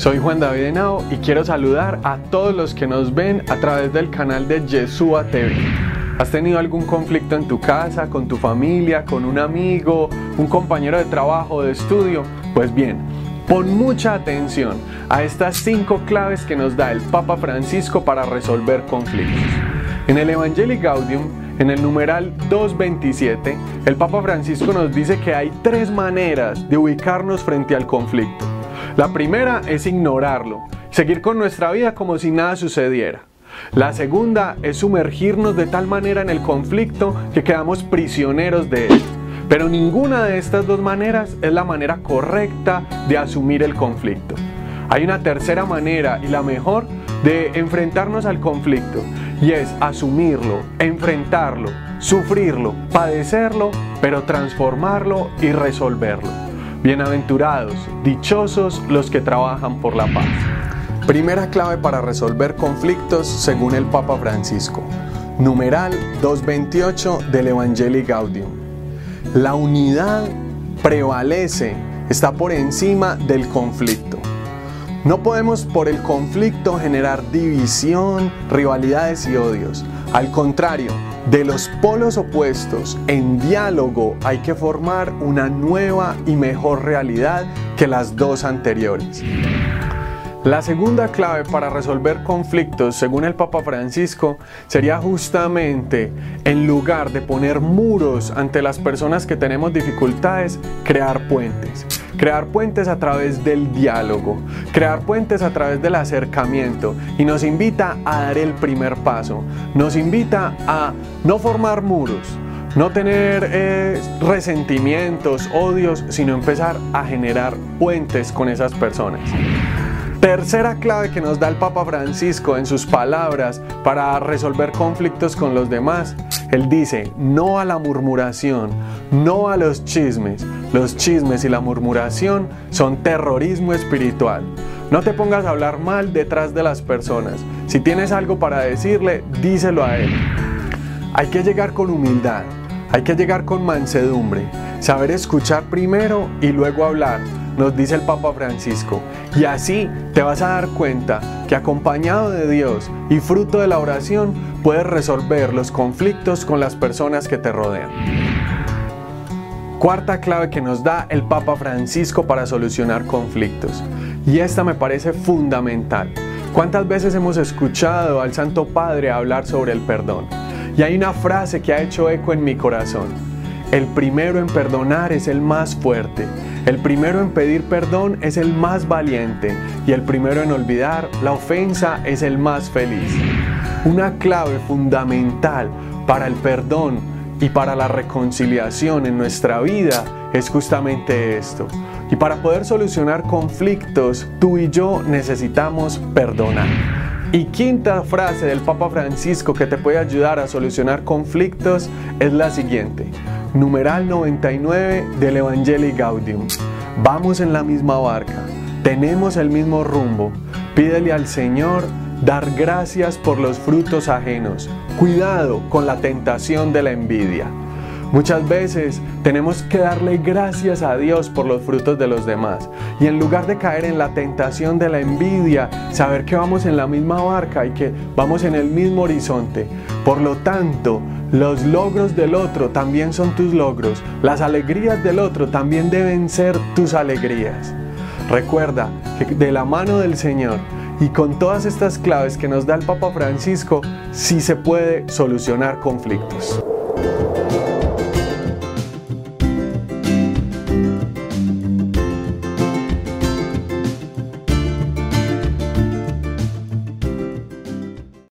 Soy Juan David Henao y quiero saludar a todos los que nos ven a través del canal de Yesúa TV. ¿Has tenido algún conflicto en tu casa, con tu familia, con un amigo, un compañero de trabajo de estudio? Pues bien, pon mucha atención a estas cinco claves que nos da el Papa Francisco para resolver conflictos. En el Evangelii Gaudium, en el numeral 227, el Papa Francisco nos dice que hay tres maneras de ubicarnos frente al conflicto. La primera es ignorarlo, seguir con nuestra vida como si nada sucediera. La segunda es sumergirnos de tal manera en el conflicto que quedamos prisioneros de él. Pero ninguna de estas dos maneras es la manera correcta de asumir el conflicto. Hay una tercera manera y la mejor de enfrentarnos al conflicto y es asumirlo, enfrentarlo, sufrirlo, padecerlo, pero transformarlo y resolverlo. Bienaventurados, dichosos los que trabajan por la paz. Primera clave para resolver conflictos según el Papa Francisco. Numeral 228 del Evangelii Gaudium. La unidad prevalece, está por encima del conflicto. No podemos por el conflicto generar división, rivalidades y odios. Al contrario, de los polos opuestos, en diálogo hay que formar una nueva y mejor realidad que las dos anteriores. La segunda clave para resolver conflictos, según el Papa Francisco, sería justamente, en lugar de poner muros ante las personas que tenemos dificultades, crear puentes. Crear puentes a través del diálogo, crear puentes a través del acercamiento y nos invita a dar el primer paso, nos invita a no formar muros, no tener eh, resentimientos, odios, sino empezar a generar puentes con esas personas. Tercera clave que nos da el Papa Francisco en sus palabras para resolver conflictos con los demás. Él dice, no a la murmuración, no a los chismes. Los chismes y la murmuración son terrorismo espiritual. No te pongas a hablar mal detrás de las personas. Si tienes algo para decirle, díselo a él. Hay que llegar con humildad, hay que llegar con mansedumbre, saber escuchar primero y luego hablar nos dice el Papa Francisco. Y así te vas a dar cuenta que acompañado de Dios y fruto de la oración puedes resolver los conflictos con las personas que te rodean. Cuarta clave que nos da el Papa Francisco para solucionar conflictos. Y esta me parece fundamental. ¿Cuántas veces hemos escuchado al Santo Padre hablar sobre el perdón? Y hay una frase que ha hecho eco en mi corazón. El primero en perdonar es el más fuerte el primero en pedir perdón es el más valiente y el primero en olvidar la ofensa es el más feliz. Una clave fundamental para el perdón y para la reconciliación en nuestra vida es justamente esto. Y para poder solucionar conflictos, tú y yo necesitamos perdonar. Y quinta frase del Papa Francisco que te puede ayudar a solucionar conflictos es la siguiente numeral 99 del Evangelii Gaudium. Vamos en la misma barca, tenemos el mismo rumbo. Pídele al Señor dar gracias por los frutos ajenos. Cuidado con la tentación de la envidia. Muchas veces tenemos que darle gracias a Dios por los frutos de los demás. Y en lugar de caer en la tentación de la envidia, saber que vamos en la misma barca y que vamos en el mismo horizonte. Por lo tanto, los logros del otro también son tus logros. Las alegrías del otro también deben ser tus alegrías. Recuerda que de la mano del Señor y con todas estas claves que nos da el Papa Francisco, sí se puede solucionar conflictos.